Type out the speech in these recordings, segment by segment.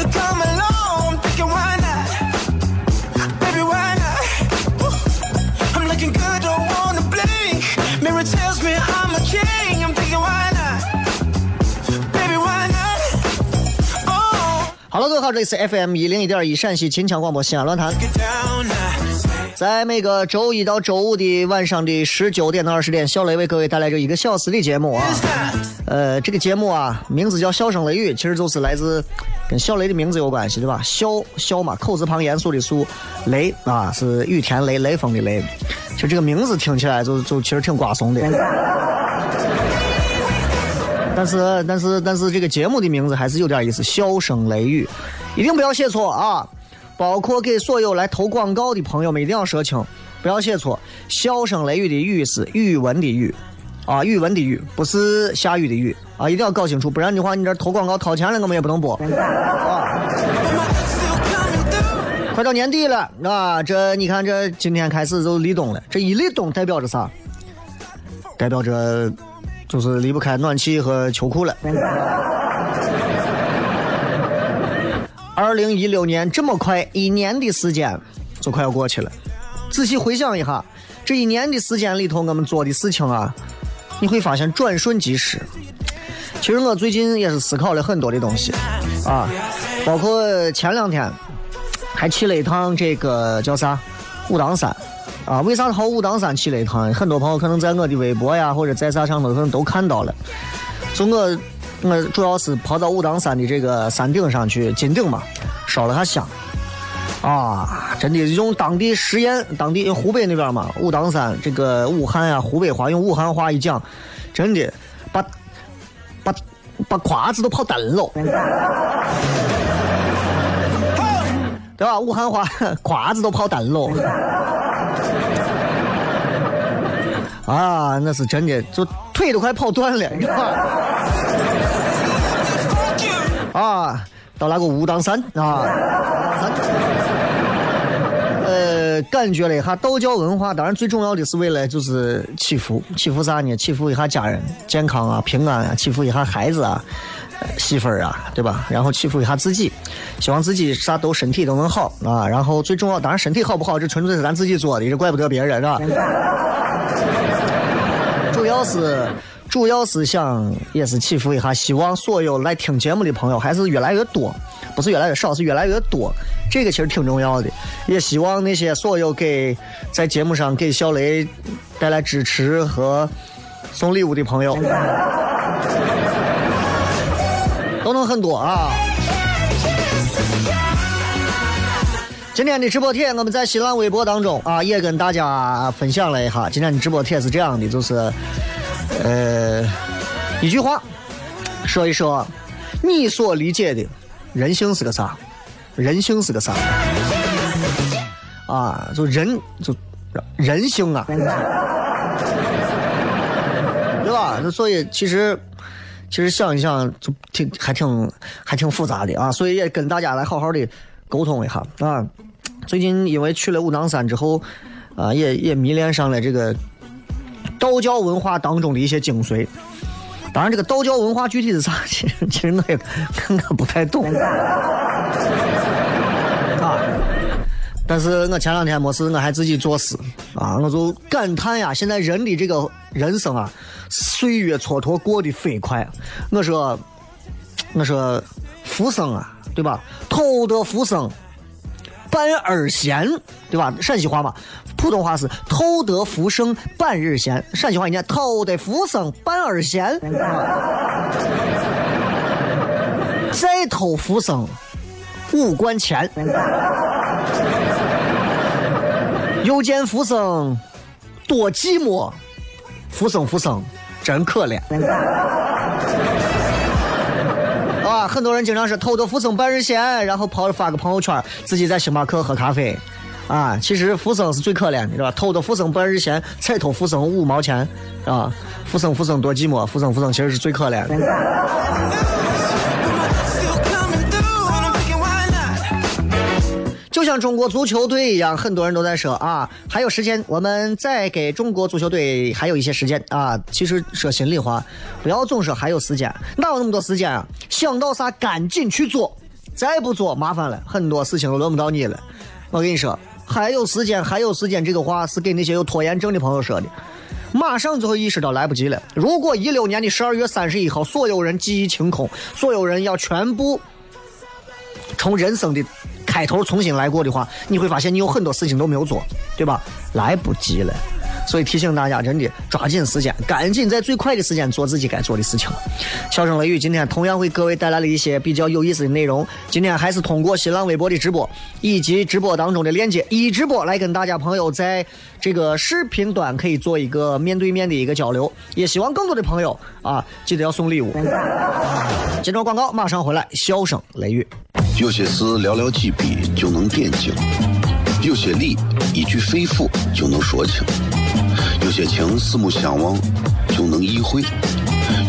Could come along. thinking why not? Baby, why not? I'm looking good, don't wanna blink. Mirror tells me I'm a king. I'm thinking why not? Baby, why not? Oh, 好了，各位好，这里是 FM 一零一点一陕西秦腔广播西安论坛.在每个周一到周五的晚上的十九点到二十点，小雷为各位带来这一个小时的节目啊。呃，这个节目啊，名字叫《笑声雷雨》，其实就是来自跟小雷的名字有关系，对吧？笑笑嘛，口字旁严肃的肃，雷啊是雨天雷，雷锋的雷。其实这个名字听起来就就其实挺瓜怂的。但是但是但是这个节目的名字还是有点意思，《笑声雷雨》，一定不要写错啊！包括给所有来投广告的朋友们一定要说清，不要写错。笑声雷雨的雨是语文的语，啊，语文的语，不是下雨的雨啊，一定要搞清楚，不然的话你这投广告掏钱了，我们也不能播。啊，快到年底了啊，这你看这今天开始就立冬了，这一立冬代表着啥？代表着就是离不开暖气和秋裤了。二零一六年这么快，一年的时间就快要过去了。仔细回想一下，这一年的时间里头，我们做的事情啊，你会发现转瞬即逝。其实我最近也是思考了很多的东西啊，包括前两天还去了一趟这个叫啥武当山啊。为啥跑武当山去了一趟？很多朋友可能在我的微博呀或者在啥上头可能都看到了。就我我主要是跑到武当山的这个山顶上去金顶嘛，烧了下香。啊，真的用当地实验，当地湖北那边嘛，武当山这个武汉啊，湖北话用武汉话一讲，真的把把把胯子都跑蹬了，对吧？武汉话胯子都跑蹬了，啊，那是真的，就腿都快跑断了，你知道吧？啊，到那个武当山啊，感觉了一下道教文化，当然最重要的是为了就是祈福，祈福啥呢？祈福一下家人健康啊、平安啊，祈福一下孩子啊、媳妇儿啊，对吧？然后祈福一下自己，希望自己啥都身体都能好啊。然后最重要，当然身体好不好，这纯粹是咱自己做的，这怪不得别人啊。主要是主要是想也是祈福一下，希望所有来听节目的朋友还是越来越多，不是越来越少，是越来越多。这个其实挺重要的。也希望那些所有给在节目上给小雷带来支持和送礼物的朋友，都能很多啊。今天的直播帖，我们在新浪微博当中啊，也跟大家分享了一下。今天的直播帖是这样的，就是，呃，一句话，说一说你所理解的人性是个啥？人性是个啥？啊，就人就人性啊，对吧？那所以其实其实想一想，就挺还挺还挺复杂的啊，所以也跟大家来好好的沟通一下啊。最近因为去了武当山之后，啊，也也迷恋上了这个道教文化当中的一些精髓。当然，这个道教文化具体是啥，其实其实我也 我不太懂啊。但是我前两天没事，我还自己作诗啊，我就感叹呀，现在人的这个人生啊，岁月蹉跎过得飞快。我说，我说，浮生啊，对吧？偷得浮生半日闲，对吧？陕西话嘛，普通话是偷得浮生半日闲，陕西话一念偷得浮生半日闲。再偷浮生五贯钱。又见浮生多寂寞，浮生浮生真可怜。啊，很多人经常是偷得浮生半日闲，然后跑发个朋友圈，自己在星巴克喝咖啡。啊，其实浮生是最可怜的，是吧？偷得浮生半日闲，才偷浮生五毛钱，啊，浮生浮生多寂寞，浮生浮生其实是最可怜的。就像中国足球队一样，很多人都在说啊，还有时间，我们再给中国足球队还有一些时间。啊。其实说心里话，不要总说还有时间，哪有那么多时间。啊？想到啥赶紧去做，再不做麻烦了，很多事情都轮不到你了。我跟你说，还有时间，还有时间，这个话是给那些有拖延症的朋友说的。马上就会意识到来不及了。如果一六年的十二月三十一号，所有人记忆清空，所有人要全部从人生的开头重新来过的话，你会发现你有很多事情都没有做，对吧？来不及了。所以提醒大家，真的抓紧时间，赶紧在最快的时间做自己该做的事情。笑声雷雨今天同样为各位带来了一些比较有意思的内容。今天还是通过新浪微博的直播以及直播当中的链接，一直播来跟大家朋友在这个视频端可以做一个面对面的一个交流。也希望更多的朋友啊，记得要送礼物。接着广告马上回来，笑声雷雨。有些事寥寥几笔就能点睛，有些理一句肺腑就能说清，有些情四目相望就能意会，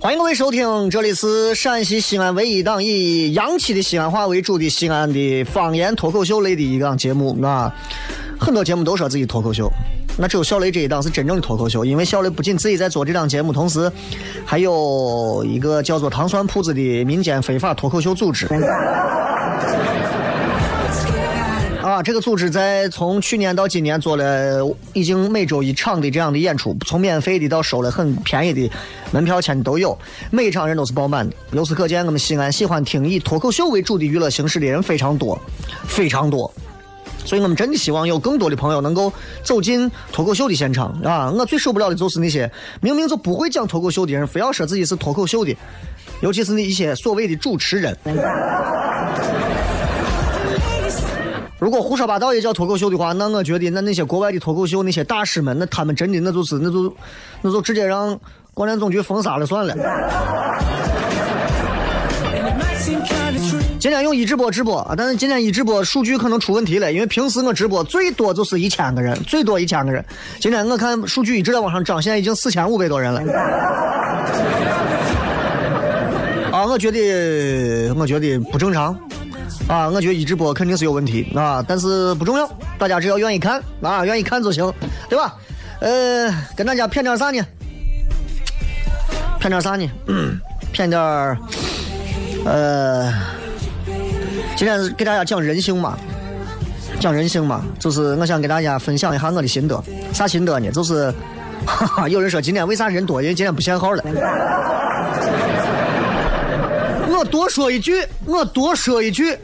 欢迎各位收听，这里是陕西西安唯一档以洋气的西安话为主的西安的方言脱口秀类的一档节目。啊，很多节目都说自己脱口秀，那只有小雷这一档是真正的脱口秀，因为小雷不仅自己在做这档节目，同时还有一个叫做“糖蒜铺子”的民间非法脱口秀组织。啊，这个组织在从去年到今年做了已经每周一场的这样的演出，从免费的到收了很便宜的门票钱都有，每一场人都是爆满的。由此可见，我们西安喜欢听以脱口秀为主的娱乐形式的人非常多，非常多。所以我们真的希望有更多的朋友能够走进脱口秀的现场啊！我最受不了的就是那些明明就不会讲脱口秀的人，非要说自己是脱口秀的，尤其是那一些所谓的主持人。如果胡说八道也叫脱口秀的话，那我觉得那那些国外的脱口秀那些大师们，那他们真的那就是那就那就直接让广电总局封杀了算了。今天用一直播直播，但是今天一直播数据可能出问题了，因为平时我直播最多就是一千个人，最多一千个人。今天我看数据一直在往上涨，现在已经四千五百多人了。啊，我觉得我觉得不正常。啊，我觉得一直播肯定是有问题啊，但是不重要，大家只要愿意看啊，愿意看就行，对吧？呃，跟大家谝点啥呢？谝点啥呢？嗯，谝点呃。今天给大家讲人性嘛，讲人性嘛，就是我想给大家分享一下我的心得。啥心得呢？就是，哈哈，有人说今天为啥人多？因为今天不限号了。我多说一句，我多说一句，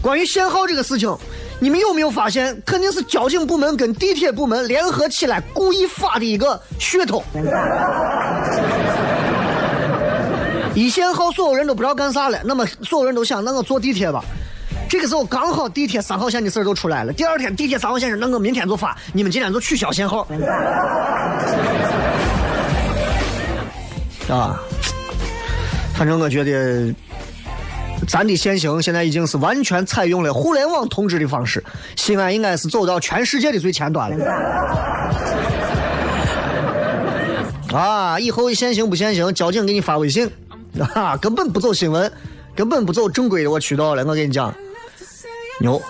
关于限号这个事情，你们有没有发现，肯定是交警部门跟地铁部门联合起来故意发的一个噱头。一限号，所有人都不知道干啥了，那么所有人都想，那我坐地铁吧。这个时候刚好地铁三号线的事儿就出来了。第二天地铁三号线是那我明天就发，你们今天就取消限号。啊，反正我觉得咱的限行现在已经是完全采用了互联网通知的方式，西安应该是走到全世界的最前端了。啊，以后限行不限行，交警给你发微信，啊，根本不走新闻，根本不走正规的我渠道了。我跟你讲，牛！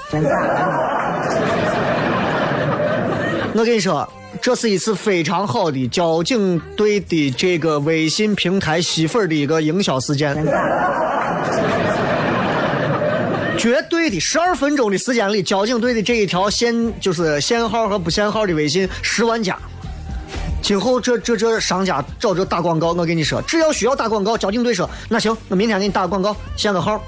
我跟你说，这是一次非常好的交警队的这个微信平台吸粉的一个营销事件。绝对的，十二分钟的时间里，交警队的这一条限就是限号和不限号的微信十万加。今后这这这商家找这打广告，我跟你说，只要需要打广告，交警队说那行，我明天给你打个广告，限个号，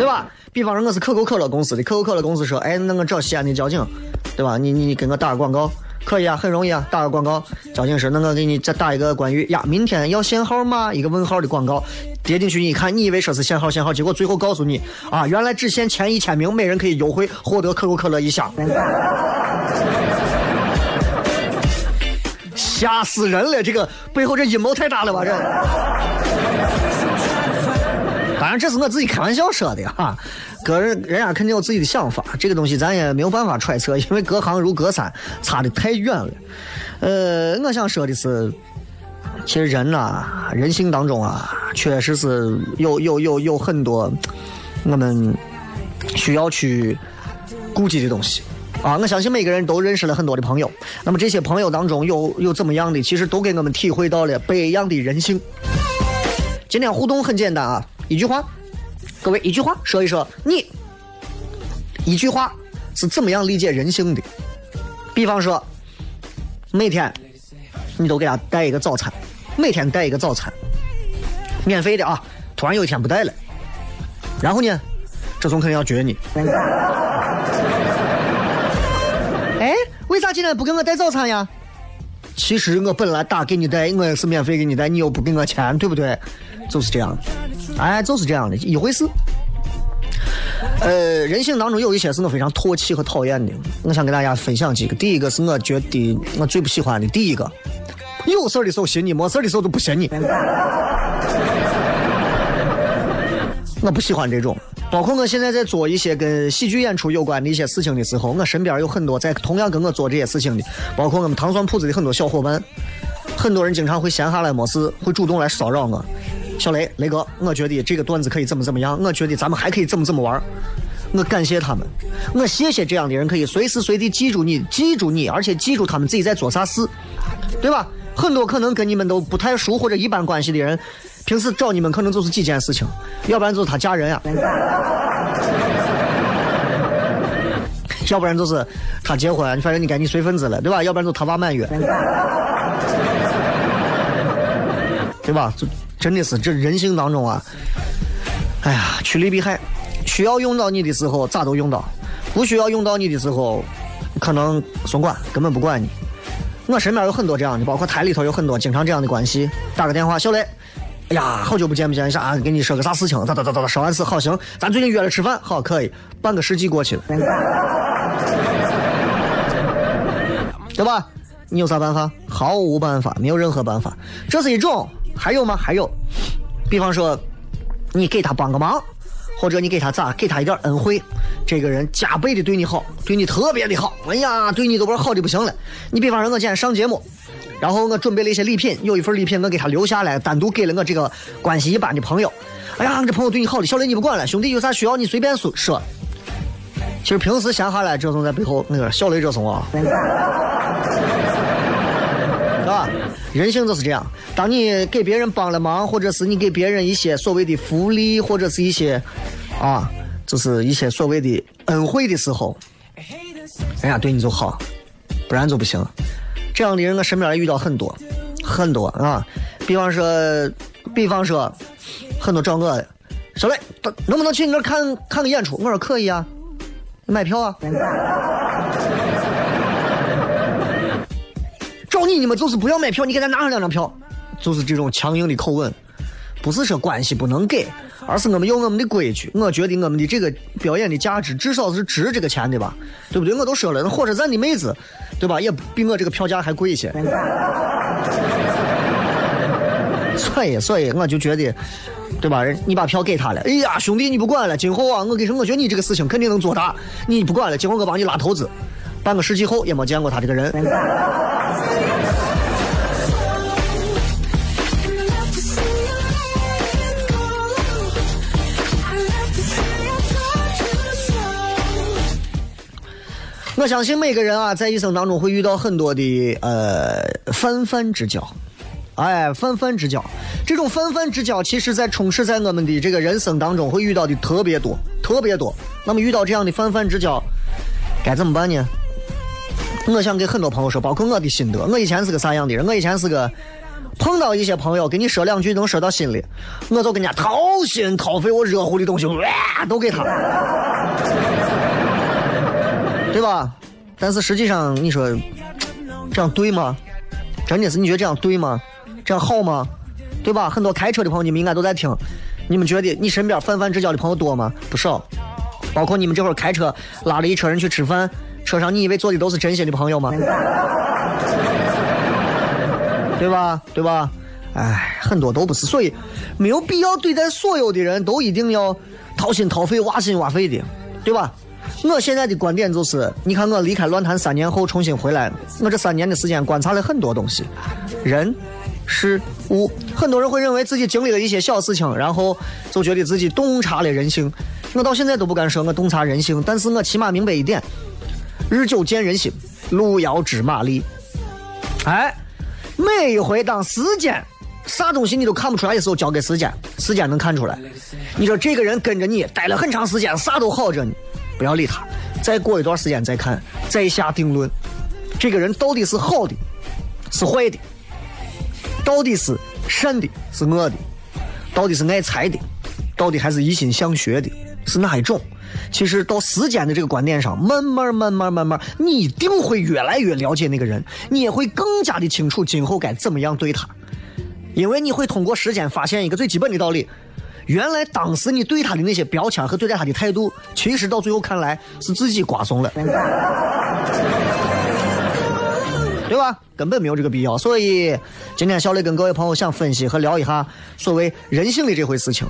对吧？比方说我是可口可乐公司的，可口可乐公司说，哎，那我找西安的交警，对吧？你你你给我打个广告，可以啊，很容易啊，打个广告。交警说，那我给你再打一个关于呀，明天要限号吗？一个问号的广告，跌进去你一看，你以为说是限号限号，结果最后告诉你啊，原来只限前一千名，每人可以优惠获得可口可乐一箱。吓死人了！这个背后这阴谋太大了吧？这，当然这是我自己开玩笑说的哈，个人人家肯定有自己的想法，这个东西咱也没有办法揣测，因为隔行如隔山，差的太远了。呃，我想说的是，其实人呐、人性当中啊，确实是有有有有很多我们需要去顾及的东西。啊，我相信每个人都认识了很多的朋友，那么这些朋友当中有有怎么样的，其实都给我们体会到了不一样的人性。今天互动很简单啊，一句话，各位一句话说一说你，一句话是怎么样理解人性的？比方说，每天你都给他带一个早餐，每天带一个早餐，免费的啊，突然有一天不带了，然后呢，这总肯定要撅你。哎，为啥今天不给我带早餐呀？其实我本来打给你带，我也是免费给你带，你又不给我钱，对不对？就是这样的，哎，就是这样的一回事。呃，人性当中有一些是我非常唾弃和讨厌的，我想跟大家分享几个。第一个是我觉得我最不喜欢的，第一个，有事的时候信你，没事的时候都不信你。我不喜欢这种。包括我现在在做一些跟喜剧演出有关的一些事情的时候，我身边有很多在同样跟我做这些事情的，包括我们糖蒜铺子的很多小伙伴，很多人经常会闲下来没事会主动来骚扰我。小雷，雷哥，我觉得这个段子可以怎么怎么样，我觉得咱们还可以怎么怎么玩。我感谢他们，我谢谢这样的人可以随时随地记住你，记住你，而且记住他们自己在做啥事，对吧？很多可能跟你们都不太熟或者一般关系的人，平时找你们可能就是几件事情，要不然就是他家人呀、要不然就是他结婚，反正你赶紧随份子了，对吧？要不然就是他娃满月，对吧？就真的是这人性当中啊，哎呀，趋利避害，需要用到你的时候咋都用到，不需要用到你的时候，可能松管，根本不管你。我身边有很多这样的，包括台里头有很多经常这样的关系。打个电话，小雷，哎呀，好久不见不见，啥？跟你说个啥事情？咋咋咋咋？说完事，好行，咱最近约了吃饭，好可以。半个世纪过去了，对吧？你有啥办法？毫无办法，没有任何办法。这是一种，还有吗？还有，比方说，你给他帮个忙，或者你给他咋，给他一点恩惠，这个人加倍的对你好，对你特别的好，哎呀，对你都不是好的不行了。你比方说，我今天上节目，然后我准备了一些礼品，有一份礼品我给他留下来，单独给了我这个关系一般的朋友。哎呀，这朋友对你好的，小雷你不管了，兄弟有啥需要你随便说说。其实平时闲下来，这种在背后那个小雷这种啊，人性就是这样。当你给别人帮了忙，或者是你给别人一些所谓的福利，或者是一些啊，就是一些所谓的恩惠的时候，人家对你就好，不然就不行。这样的人我身边遇到很多很多啊。比方说，比方说，很多找我的，小雷，能不能去你那看看个演出？我说可以啊。买票啊！你你们就是不要买票，你给他拿上两张票，就是这种强硬的口吻，不是说关系不能给，而是我们有我们的规矩。我觉得我们的这个表演的价值至少是值这个钱的吧，对不对？我都说了，火车站的妹子，对吧？也比我这个票价还贵一些。所以，所以我就觉得。对吧？你把票给他了，哎呀，兄弟，你不管了。今后啊，我跟你说，我觉得你这个事情肯定能做大。你不管了，今后我帮你拉投资。半个世纪后也没见过他这个人。我相信每个人啊，在一生当中会遇到很多的呃泛泛之交。哎，泛泛之交，这种泛泛之交，其实在充斥在我们的这个人生当中会遇到的特别多，特别多。那么遇到这样的泛泛之交，该怎么办呢？我想给很多朋友说，包括我的心得。我以前是个啥样的人？我以前是个碰到一些朋友跟你说两句能说到心里，我就跟人家掏心掏肺，我热乎的东西哇都给他，对吧？但是实际上，你说这样对吗？真的是你觉得这样对吗？这样好吗？对吧？很多开车的朋友，你们应该都在听。你们觉得你身边泛泛之交的朋友多吗？不少。包括你们这会儿开车拉了一车人去吃饭，车上你以为坐的都是真心的朋友吗？对吧？对吧？哎，很多都不是。所以没有必要对待所有的人都一定要掏心掏肺、挖心挖肺的，对吧？我现在的观点就是，你看我离开乱坛三年后重新回来，我这三年的时间观察了很多东西，人。事物，很多人会认为自己经历了一些小事情，然后就觉得自己洞察了人性。我到现在都不敢说我洞察人性，但是我起码明白一点：日久见人心，路遥知马力。哎，每一回当时间啥东西你都看不出来的时候，交给时间，时间能看出来。你说这个人跟着你待了很长时间，啥都好着呢，不要理他。再过一段时间再看，再下定论，这个人到底是好的，是坏的。到底是善的，是恶的；到底是爱财的，到底还是一心想学的，是哪一种？其实到时间的这个观点上，慢慢、慢慢、慢慢，你一定会越来越了解那个人，你也会更加的清楚今后该怎么样对他，因为你会通过时间发现一个最基本的道理：原来当时你对他的那些标签和对待他的态度，其实到最后看来是自己刮怂了。对吧？根本没有这个必要。所以今天小雷跟各位朋友想分析和聊一下所谓人性的这回事情。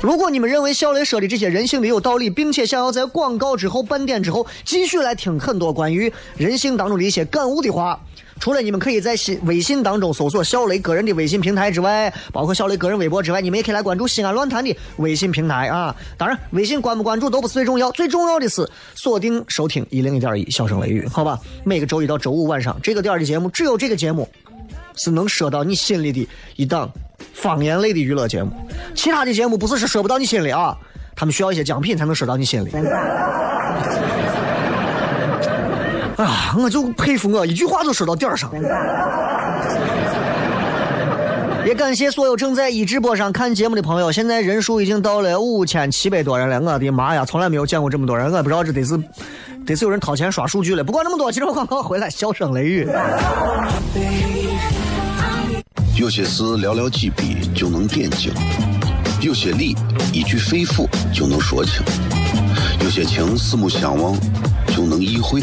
如果你们认为小雷说的这些人性的有道理，并且想要在广告之后半点之后继续来听很多关于人性当中的一些感悟的话。除了你们可以在信微信当中搜索小雷个人的微信平台之外，包括小雷个人微博之外，你们也可以来关注西安论坛的微信平台啊。当然，微信关不关注都不是最重要，最重要的是锁定收听一零一点一小声雷雨，好吧？每个周一到周五晚上这个点的节目，只有这个节目是能说到你心里的一档方言类的娱乐节目，其他的节目不是是说不到你心里啊，他们需要一些奖品才能说到你心里。啊！我就佩服我，一句话就说到点儿上。也感谢所有正在一直播上看节目的朋友，现在人数已经到了五千七百多人了。我的妈呀，从来没有见过这么多人，我不知道这得是得是有人掏钱刷数据了。不管那么多，接着广告回来，笑声雷雨。有些事寥寥几笔就能点睛，有些理一句肺腑就能说清，有些情四目相望就能意会。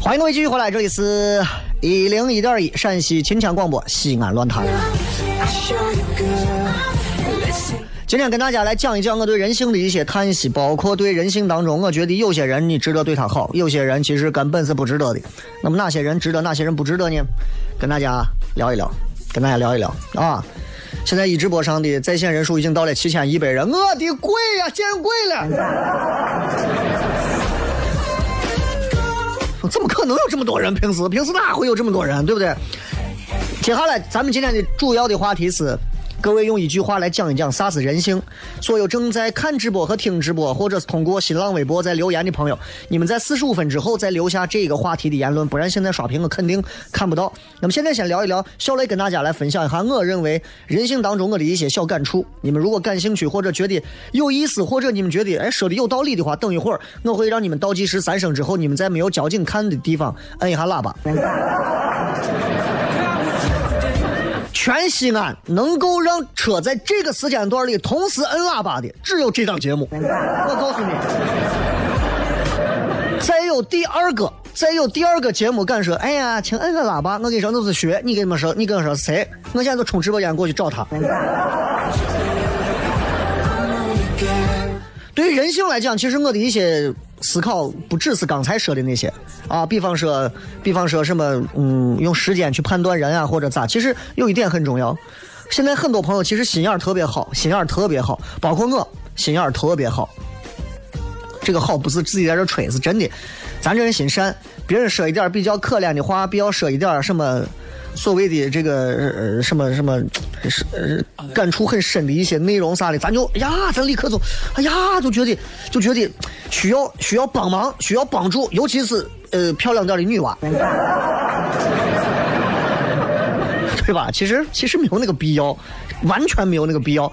欢迎各位继续回来，这里是一零一点一陕西秦腔广播西安论坛。今天跟大家来讲一讲我对人性的一些叹息，包括对人性当中，我觉得有些人你值得对他好，有些人其实根本是不值得的。那么哪些人值得，哪些人不值得呢？跟大家聊一聊，跟大家聊一聊啊！现在一直播上的在线人数已经到了七千一百人，我的贵呀，见鬼了！怎么可能有这么多人？平时平时哪会有这么多人，对不对？接下来咱们今天的主要的话题是，各位用一句话来讲一讲啥是人性。所有正在看直播和听直播，或者是通过新浪微博在留言的朋友，你们在四十五分之后再留下这个话题的言论，不然现在刷屏我肯定看不到。那么现在先聊一聊，小雷跟大家来分享一下我认为人性当中我的一些小感触。你们如果感兴趣或者觉得有意思，或者你们觉得哎说的有道理的话，等一会儿我会让你们倒计时三声之后，你们在没有交警看的地方摁一下喇叭。全西安能够让车在这个时间段里同时摁喇叭的，只有这档节目。我告诉你，再有第二个，再有第二个节目敢说，哎呀，请摁个喇叭。我跟你说，那是学，你跟你们说，你跟我说谁？我现在就冲直播间过去找他。对于人性来讲，其实我的一些思考不只是刚才说的那些啊，比方说，比方说什么，嗯，用时间去判断人啊，或者咋。其实有一点很重要，现在很多朋友其实心眼特别好，心眼特别好，包括我心眼特别好。这个好不是自己在这吹，是真的。咱这人心善，别人说一点比较可怜的话，比较说一点什么所谓的这个呃什么什么是呃感触很深的一些内容啥的，咱就哎呀，咱立刻就哎呀，就觉得就觉得需要需要帮忙，需要帮助，尤其是呃漂亮点的女娃，对吧？其实其实没有那个必要，完全没有那个必要，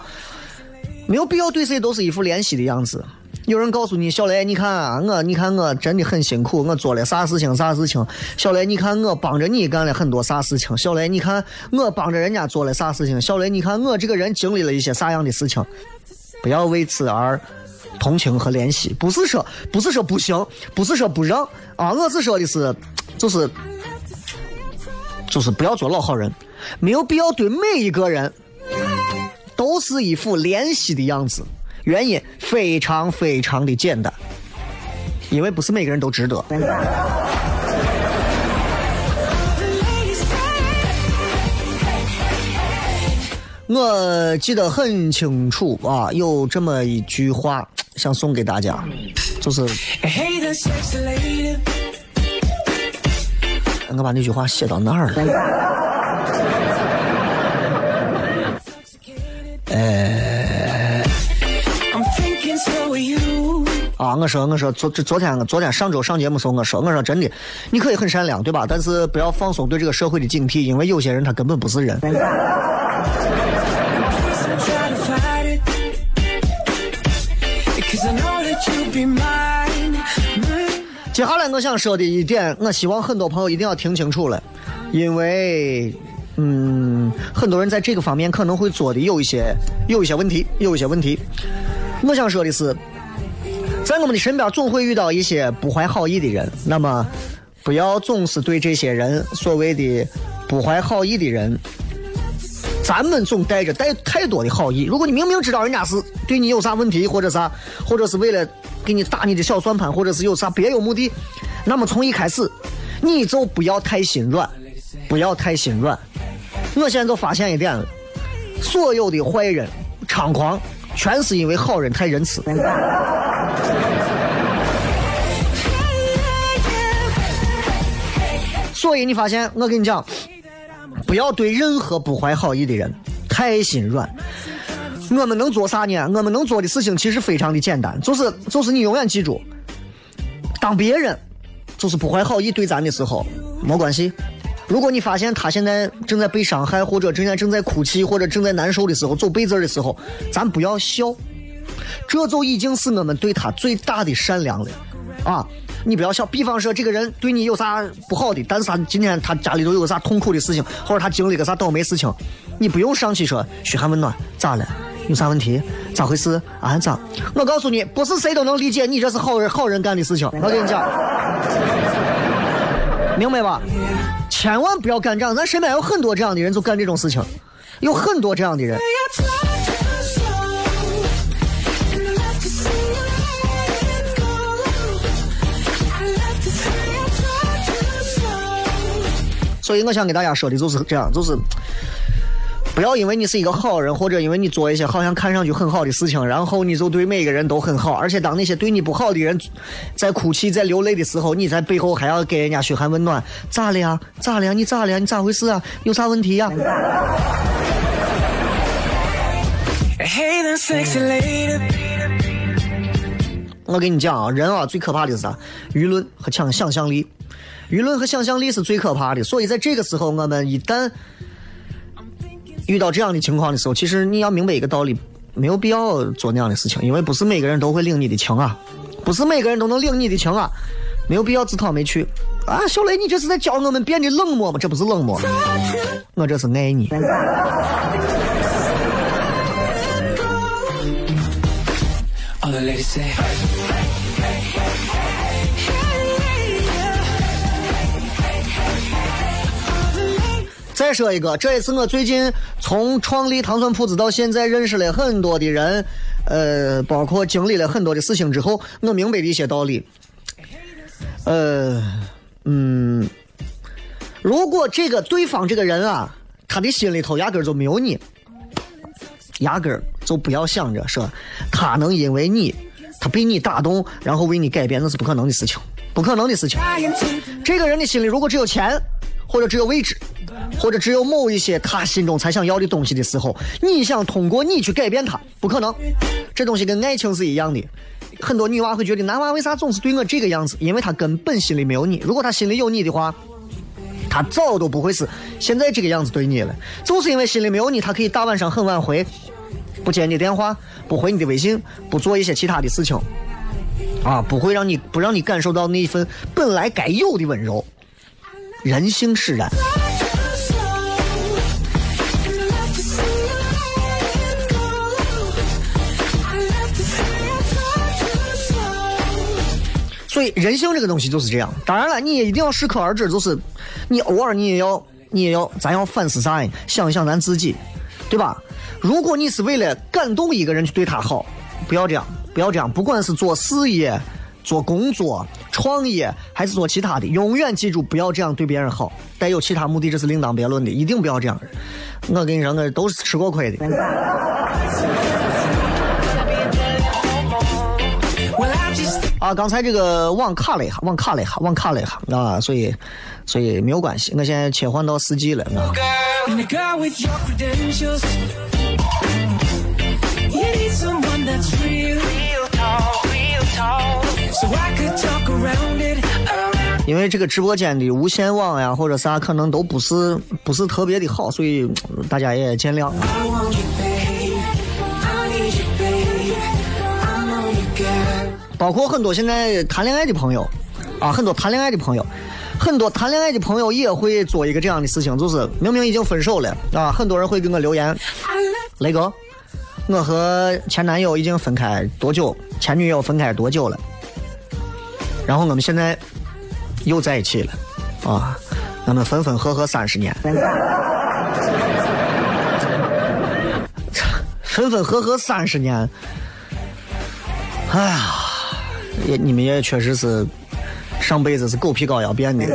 没有必要对谁都是一副怜惜的样子。有人告诉你，小雷，你看啊，我，你看我真的很辛苦，我做了啥事情啥事情。小雷，你看我帮着你干了很多啥事情。小雷，你看我帮着人家做了啥事情。小雷，你看我这个人经历了一些啥样的事情。不要为此而同情和怜惜，不是说不是说不行，不是说不让啊，我是说的是，就是就是不要做老好人，没有必要对每一个人都是一副怜惜的样子。原因非常非常的简单，因为不是每个人都值得。我记得很清楚啊，有这么一句话想送给大家，就是。我把那句话写到那儿了。我说我说昨昨天昨天上周上节目时候我说我说真的，你可以很善良对吧？但是不要放松对这个社会的警惕，因为有些人他根本不是人。接下来我想说的一点，我希望很多朋友一定要听清楚了，因为，嗯，很多人在这个方面可能会做的有一些有一些问题，有一些问题。我想说的是，在我们的身边总会遇到一些不怀好意的人，那么不要总是对这些人所谓的不怀好意的人，咱们总带着带太多的好意。如果你明明知道人家是对你有啥问题，或者啥，或者是为了给你打你的小算盘，或者是有啥别有目的，那么从一开始你就不要太心软，不要太心软。我现在就发现一点，所有的坏人、猖狂，全是因为好人太仁慈。所以你发现，我跟你讲，不要对任何不怀好意的人太心软。我们能做啥呢？我们能做的事情其实非常的简单，就是就是你永远记住，当别人就是不怀好意对咱的时候，没关系。如果你发现他现在正在被伤害，或者正在正在哭泣，或者正在难受的时候，走背字的时候，咱不要笑，这就已经是我们对他最大的善良了啊！你不要笑。比方说，这个人对你有啥不好的，但是他今天他家里头有个啥痛苦的事情，或者他经历个啥倒霉事情，你不用上去说嘘寒问暖，咋了？有啥问题？咋回事？啊咋？我告诉你，不是谁都能理解你这是好人好人干的事情。我跟你讲，明白吧？千万不要干这样，咱身边有很多这样的人就干这种事情，有很多这样的人。所以我想给大家说的就是这样，就是。不要因为你是一个好人，或者因为你做一些好像看上去很好的事情，然后你就对每个人都很好，而且当那些对你不好的人在哭泣、在流泪的时候，你在背后还要给人家嘘寒问暖，咋了呀？咋了呀？你咋了呀？你咋回事啊？有啥问题呀？我跟你讲啊，人啊最可怕的是啥？舆论和想想象力，舆论和想象力是最可怕的。所以在这个时候，我们一旦遇到这样的情况的时候，其实你要明白一个道理，没有必要做那样的事情，因为不是每个人都会领你的情啊，不是每个人都能领你的情啊，没有必要自讨没趣啊。小雷，你这是在教我们变得冷漠吗？这不是冷漠，我这是爱你。再说一个，这也是我最近从创立糖蒜铺子到现在认识了很多的人，呃，包括经历了很多的事情之后，我明白的一些道理。呃，嗯，如果这个对方这个人啊，他的心里头压根儿就没有你，压根儿就不要想着说他能因为你，他被你打动，然后为你改变，那是不可能的事情，不可能的事情。这个人的心里如果只有钱，或者只有位置，或者只有某一些他心中才想要的东西的时候，你想通过你去改变他，不可能。这东西跟爱情是一样的。很多女娃会觉得男娃为啥总是对我这个样子？因为他根本心里没有你。如果他心里有你的话，他早都不会是现在这个样子对你了。就是因为心里没有你，他可以大晚上很晚回，不接你电话，不回你的微信，不做一些其他的事情，啊，不会让你不让你感受到那一份本来该有的温柔。人性使然，所以人性这个东西就是这样。当然了，你也一定要适可而止，就是你偶尔你也要你也要咱要反思啥呢？想一想咱自己，对吧？如果你是为了感动一个人去对他好，不要这样，不要这样。不管是做事业、做工作、创业，还是做其他的，永远记住不要这样对别人好。带有其他目的，这是另当别论的，一定不要这样。我跟你说，我都是吃过亏的。啊，刚才这个网卡了一下，网卡了一下，网卡了一下啊，所以，所以没有关系，我现在切换到四 G 了 因为这个直播间的无线网呀，或者啥，可能都不是不是特别的好，所以大家也见谅。I want you, baby. 包括很多现在谈恋爱的朋友，啊，很多谈恋爱的朋友，很多谈恋爱的朋友也会做一个这样的事情，就是明明已经分手了啊，很多人会给我留言，雷哥，我和前男友已经分开多久？前女友分开多久了？然后我们现在又在一起了，啊，我们分分合合三十年，分分合合三十年，哎呀，也你们也确实是上辈子是狗皮膏药变的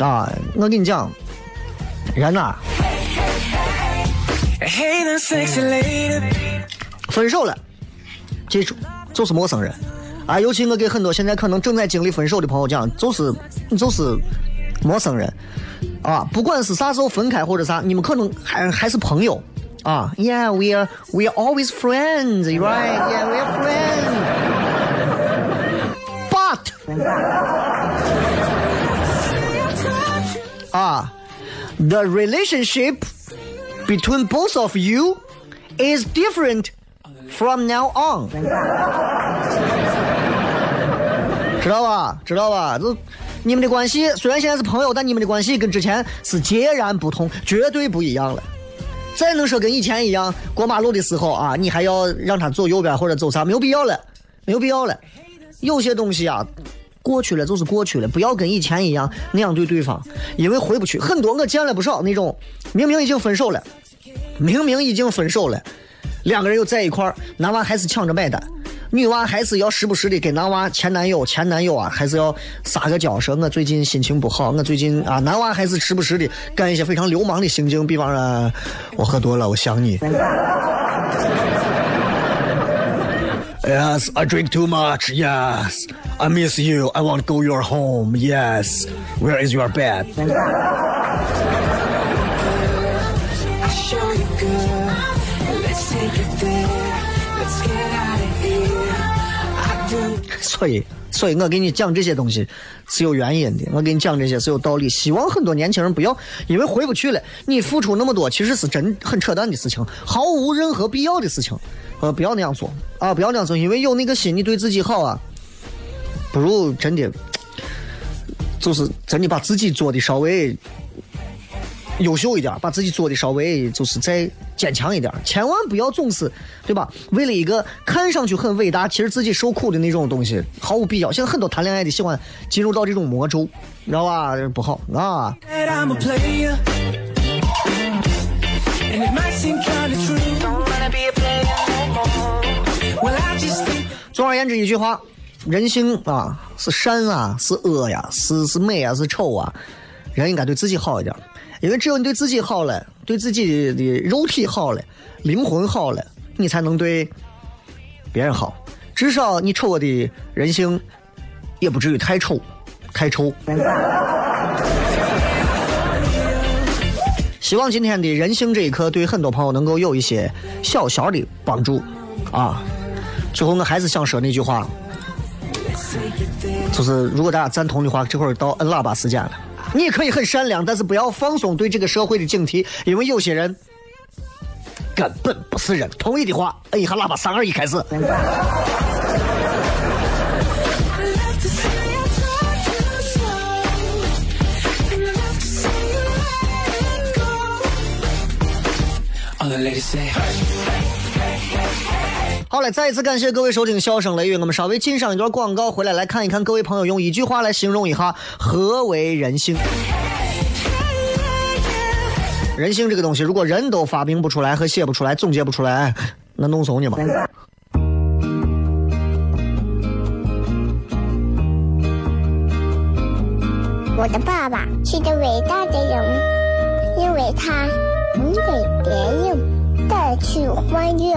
啊！我跟你讲，人呐.分手了，记住，就是陌生人啊！尤其我给很多现在可能正在经历分手的朋友讲，就是就是陌生人啊！不管是啥时候分开或者啥，你们可能还还是朋友 啊！Yeah, we are we are always friends, right? Yeah, we are friends. But 啊，the relationship between both of you is different from now on。知道吧？知道吧？这你们的关系虽然现在是朋友，但你们的关系跟之前是截然不同，绝对不一样了。 再能说跟以前一样，过马路的时候啊，你还要让他走右边或者走啥，没有必要了，没有必要了。有些东西啊，过去了就是过去了，不要跟以前一样那样对对方，因为回不去。很多我见了不少那种，明明已经分手了，明明已经分手了，两个人又在一块儿，男娃还是抢着买单，女娃还是要时不时的给男娃前男友前男友啊，还是要撒个娇，说我最近心情不好，我最近啊，男娃还是时不时的干一些非常流氓的行径，比方说我喝多了，我想你。Yes, I drink too much. Yes, I miss you. I want to go your home. Yes, where is your bed? 可以，所以我给你讲这些东西是有原因的，我给你讲这些是有道理。希望很多年轻人不要因为回不去了，你付出那么多，其实是真很扯淡的事情，毫无任何必要的事情。呃，不要那样做。啊，不要那样做，因为有那个心，你对自己好啊，不如真的，就是真的把自己做的稍微优秀一点，把自己做的稍微就是再坚强一点，千万不要总是对吧？为了一个看上去很伟大，其实自己受苦的那种东西，毫无必要。现在很多谈恋爱的喜欢进入到这种魔咒，你知道吧？不好啊！总而言之一句话，人性啊是善啊是恶呀，是是美啊是丑啊，人应该对自己好一点，因为只有你对自己好了，对自己的肉体好了，灵魂好了，你才能对别人好。至少你瞅我的人性，也不至于太丑，太臭。希望今天的人性这一课对很多朋友能够有一些小小的帮助，啊。最后我还是想说那句话，就是如果大家赞同的话，这会儿到摁喇叭时间了。你可以很善良，但是不要放松对这个社会的警惕，因为有些人根本不是人。同意的话，摁一下喇叭，三二一，开始。I love to see you 好嘞，再一次感谢各位收听《笑声雷雨》，我们稍微进上一段广告，回来来看一看各位朋友用一句话来形容一下何为人性。人性这个东西，如果人都发明不出来和写不出来、总结不出来，那弄怂你吗？我的爸爸是个伟大的人，因为他能给别人带去欢乐。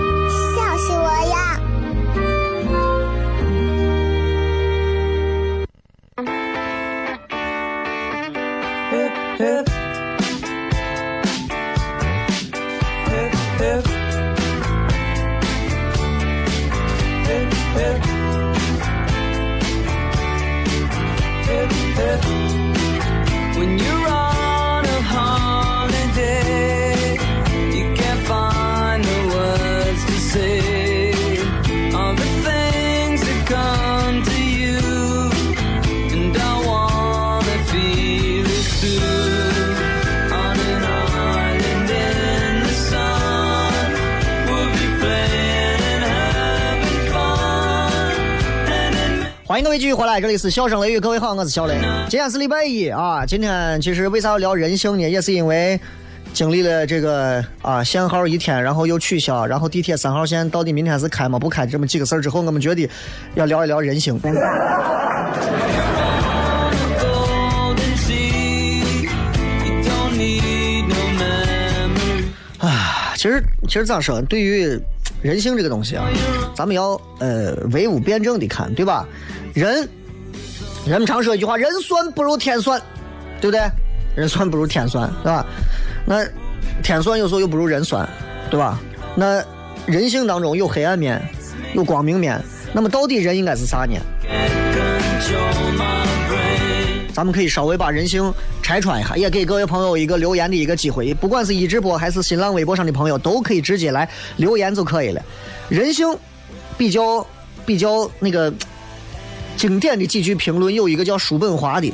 这里是笑声雷雨，各位好，我是小雷。今天是礼拜一啊，今天其实为啥要聊人性呢？也是因为经历了这个啊限号一天，然后又取消，然后地铁三号线到底明天是开吗？不开这么几个事儿之后，我们觉得要聊一聊人性。啊，其实其实咋说，对于人性这个东西啊，咱们要呃唯物辩证的看，对吧？人，人们常说一句话，人算不如天算，对不对？人算不如天算，对吧？那天算有时候又不如人算，对吧？那人性当中有黑暗面，有光明面，那么到底人应该是啥呢？咱们可以稍微把人性拆穿一下，也给各位朋友一个留言的一个机会。不管是一直播还是新浪微博上的朋友，都可以直接来留言就可以了。人性比较比较那个经典的几句评论，有一个叫叔本华的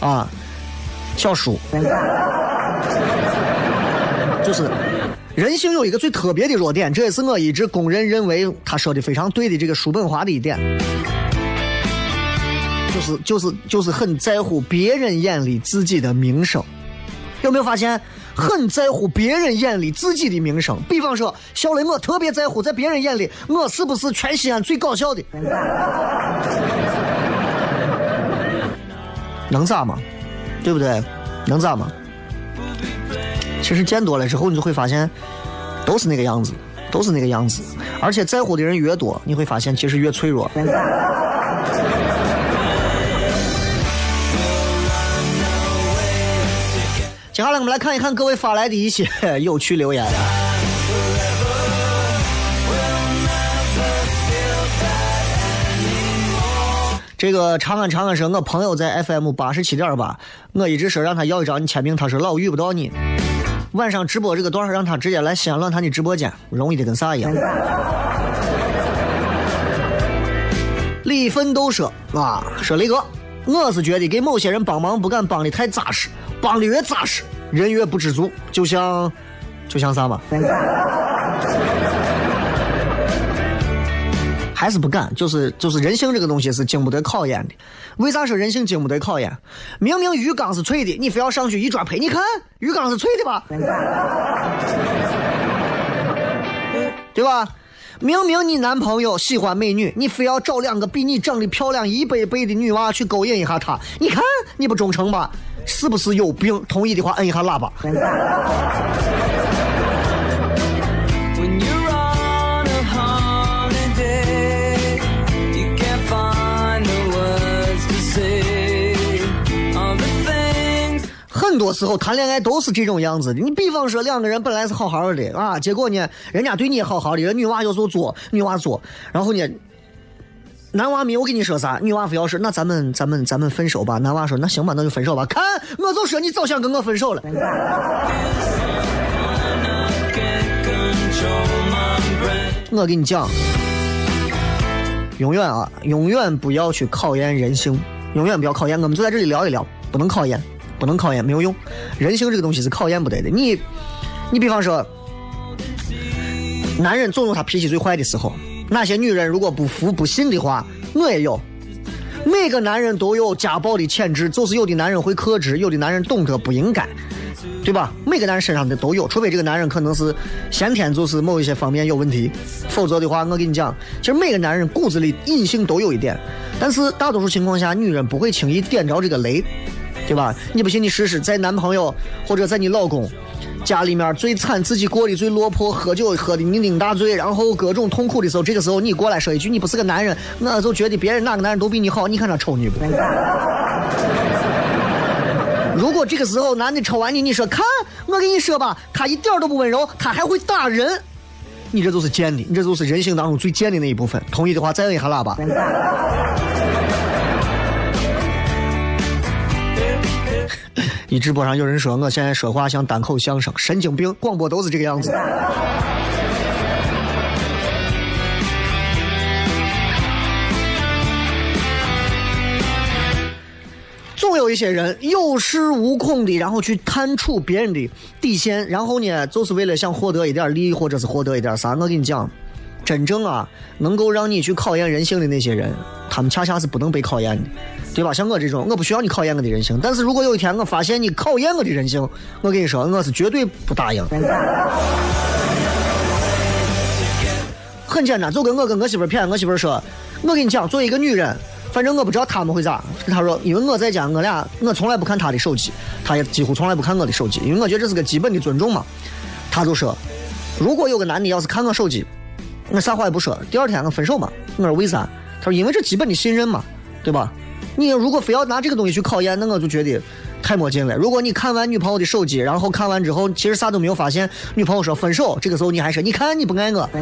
啊，小叔，就是人性有一个最特别的弱点，这也是我一直公认认为他说的非常对的这个叔本华的一点。就是就是就是很在乎别人眼里自己的名声，有没有发现？很在乎别人眼里自己的名声。比方说，小雷，我特别在乎在别人眼里我是不是全西安最搞笑的，能咋嘛？对不对？能咋嘛？其实见多了之后，你就会发现，都是那个样子，都是那个样子。而且在乎的人越多，你会发现其实越脆弱。接下来我们来看一看各位发来的一些 有趣留言。这个长安长安说，我朋友在 FM 八十七点八，我一直说让他要一张你签名，他说老遇不到你。晚上直播这个段儿让他直接来西安论坛的直播间，容易的跟啥一样。李奋斗说啊，说雷哥，我是觉得给某些人帮忙不敢帮的太扎实，帮的越扎实，人越不知足，就像就像啥嘛？还是不敢，就是就是人性这个东西是经不得考验的。为啥说人性经不得考验？明明鱼缸是脆的，你非要上去一抓呸！你看鱼缸是脆的吧？对吧？明明你男朋友喜欢美女，你非要找两个比你长得漂亮一百倍的女娃去勾引一下她，你看你不忠诚吧？是不是有病？同意的话摁一下喇叭。很多时候谈恋爱都是这种样子的。你比方说两个人本来是好好的啊，结果呢，人家对你好好的，人女娃有时候作，女娃作，然后呢，男娃没有跟你说啥，女娃非要说那咱们咱们咱们分手吧。男娃说那行吧，那就分手吧。看，我就说你早想跟我分手了。我跟你讲，永远啊，永远不要去考验人性，永远不要考验。我们就在这里聊一聊，不能考验，不能考验，没有用。人性这个东西是考验不得的。你，你比方说，男人总有他脾气最坏的时候。哪些女人如果不服不信的话，我也有。每个男人都有家暴的潜质，就是有的男人会克制，有的男人懂得不应该。对吧？每个男人身上的都有，除非这个男人可能是先天就是某一些方面有问题，否则的话，我跟你讲，其实每个男人骨子里隐性都有一点，但是大多数情况下，女人不会轻易点着这个雷，对吧？你不信你试试，在男朋友或者在你老公家里面最惨，自己过得最落魄，喝酒喝的酩酊大醉，然后各种痛苦的时候，这个时候你过来说一句你不是个男人，我就觉得别人哪个男人都比你好，你看他抽你不？如果这个时候男的抽完你，你说看我跟你说吧，他一点都不温柔，他还会打人，你这就是贱的，你这就是人性当中最贱的那一部分。同意的话再摁一下喇叭。一直播上有人说我现在说话像单口相声，神经病，广播都是这个样子。总有一些人有恃无恐的，然后去探触别人的底线，然后呢，就是为了想获得一点利益，或者是获得一点啥。我跟你讲，真正啊，能够让你去考验人性的那些人，他们恰恰是不能被考验的，对吧？像我这种，我不需要你考验我的人性，但是如果有一天我发现你考验我的人性，我跟你说，我是绝对不答应。很简单，就跟我跟我媳妇儿谝，我媳妇儿说，我跟你讲，作为一个女人。反正我不知道他们会咋。他说，因为我在家，我俩我从来不看他的手机，他也几乎从来不看我的手机，因为我觉得这是个基本的尊重嘛。他就说，如果有个男的要是看我手机，我啥话也不说，第二天我分手嘛。我说为啥？他说因为这基本的信任嘛，对吧？你如果非要拿这个东西去考验，那我就觉得太没劲了。如果你看完女朋友的手机，然后看完之后其实啥都没有发现，女朋友说分手，这个时候你还说你看你不爱我。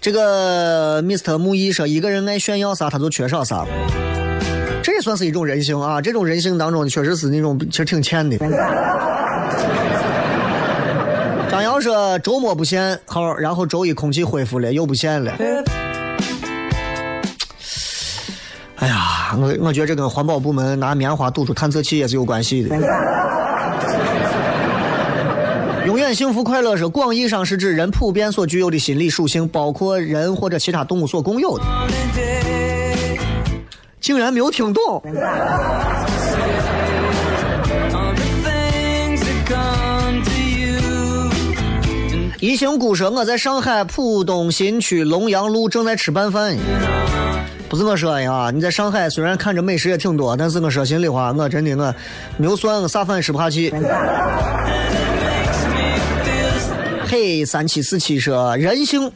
这个 Mr. 木易说，一个人爱炫耀啥，他就缺少啥。这也算是一种人性啊！这种人性当中，确实是那种其实挺欠的。说，周末不限号，然后周一空气恢复了，又不限了。哎呀，我我觉得这跟环保部门拿棉花堵住探测器也是有关系的。永远幸福快乐是广义上是指人普遍所具有的心理属性，包括人或者其他动物所共有的。竟然没有听懂。一行姑说：“我在上海浦东新区龙阳路正在吃拌饭。”不是我说呀，你在上海虽然看着美食也挺多，但是我说心里话，我真的我没有蒜，我啥饭也吃不下去。嘿，三七四七说人性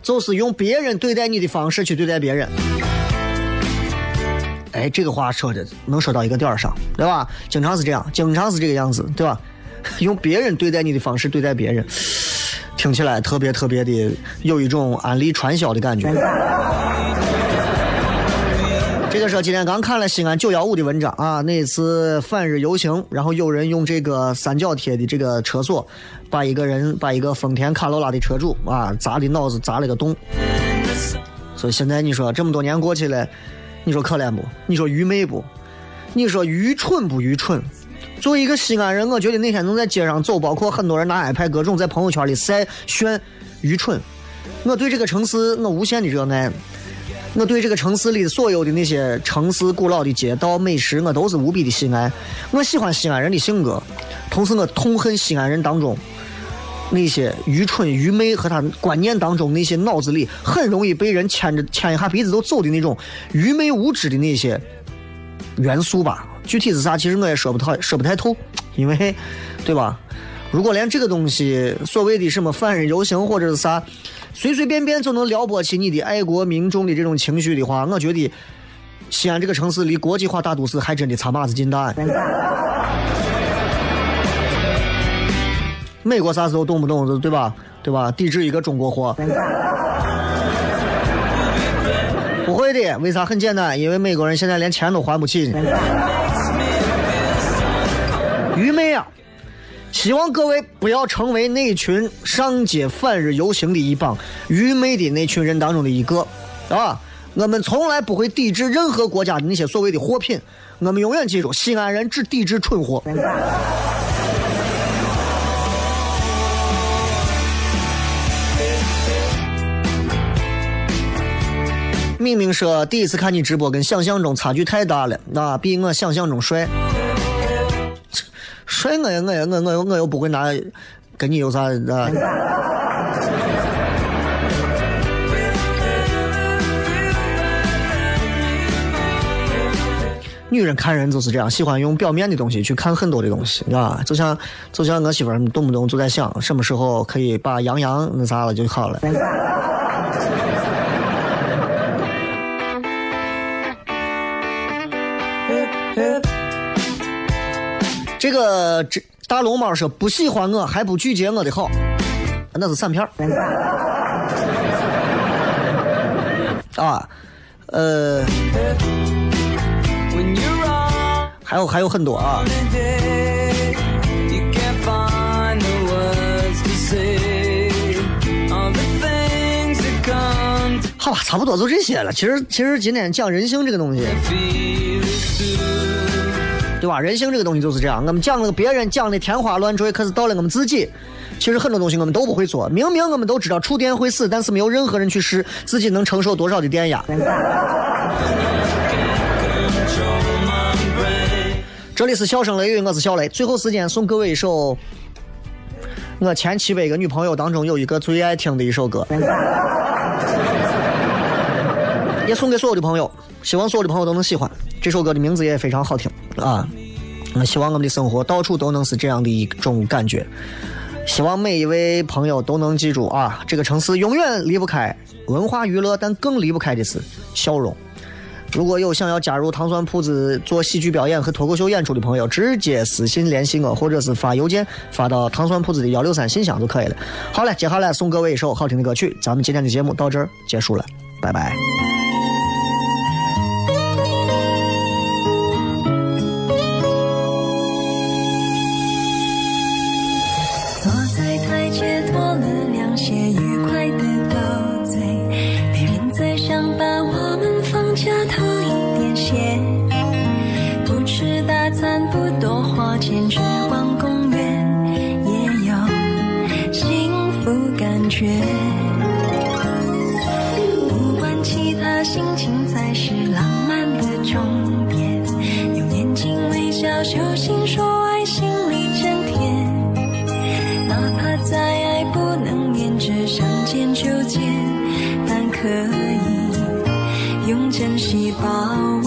就是用别人对待你的方式去对待别人。哎，这个话说的能说到一个点儿上，对吧？经常是这样，经常是这个样子，对吧？用别人对待你的方式对待别人，听起来特别特别的有一种安利传销的感觉。这个是今天刚看了西安九幺五的文章啊，那次反日游行，然后有人用这个三角铁的这个车锁，把一个人把一个丰田卡罗拉的车主啊砸的脑子砸了个洞。所以现在你说这么多年过去了，你说可怜不？你说愚昧不？你说愚蠢不愚蠢？作为一个西安人，我觉得那天能在街上走，包括很多人拿 iPad 各种在朋友圈里晒炫愚蠢。我对这个城市我无限的热爱。我对这个城市里所有的那些城市古老的街道美食，我都是无比的喜爱。我喜欢西安人的性格，同时我痛恨西安人当中那些愚蠢愚昧和他观念当中那些脑子里很容易被人牵着牵一下鼻子就走的那种愚昧无知的那些元素吧。具体是啥，其实我也说不太说不太透，因为，对吧？如果连这个东西所谓的什么反日游行或者是啥。随随便便就能撩拨起你的爱国民众的这种情绪的话，我觉得西安这个城市离国际化大都市还真的差码子劲大。美国啥时候动不动就对吧？对吧？抵制一个中国货？不会的，为啥？很简单，因为美国人现在连钱都还不起。希望各位不要成为那群上街反日游行的一帮愚昧的那群人当中的一个，啊！我们从来不会抵制任何国家的那些所谓的货品，我们永远记住，西安人只抵制蠢货。明明说第一次看你直播，跟想象中差距太大了，啊，比我想象中帅。帅我也我也我我又我又不会拿，跟你有啥啊？女人看人就是这样，喜欢用表面的东西去看很多的东西，啊，就像就像我媳妇儿动不动就在想什么时候可以把杨洋那啥了就好了。呃这大龙猫说不喜欢我还不拒绝我的好，那是散片儿。啊，呃，还有还有很多啊。好吧，差不多就这些了。其实其实今天讲人性这个东西。对吧？人性这个东西就是这样，我们讲了个别人讲的天花乱坠，可是到了我们自己，其实很多东西我们都不会做。明明我们都知道触电会死，但是没有任何人去试自己能承受多少的电压。这里是笑声雷雨，我是小雷。最后时间送各位一首我前七百个女朋友当中有一个最爱听的一首歌，也送给所有的朋友，希望所有的朋友都能喜欢。这首歌的名字也非常好听啊！我希望我们的生活到处都能是这样的一种感觉。希望每一位朋友都能记住啊，这个城市永远离不开文化娱乐，但更离不开的是笑容。如果有想要加入糖蒜铺子做喜剧表演和脱口秀演出的朋友，直接私信联系我，或者是发邮件发到糖蒜铺子的幺六三信箱就可以了。好了，接下来送各位一首好听的歌曲，咱们今天的节目到这儿结束了，拜拜。吃大餐，不多花钱，去逛公园也有幸福感觉。不管其他，心情才是浪漫的终点。用眼睛微笑，手心说爱，心里真甜。哪怕再爱不能连着想见就见，但可以用珍惜把握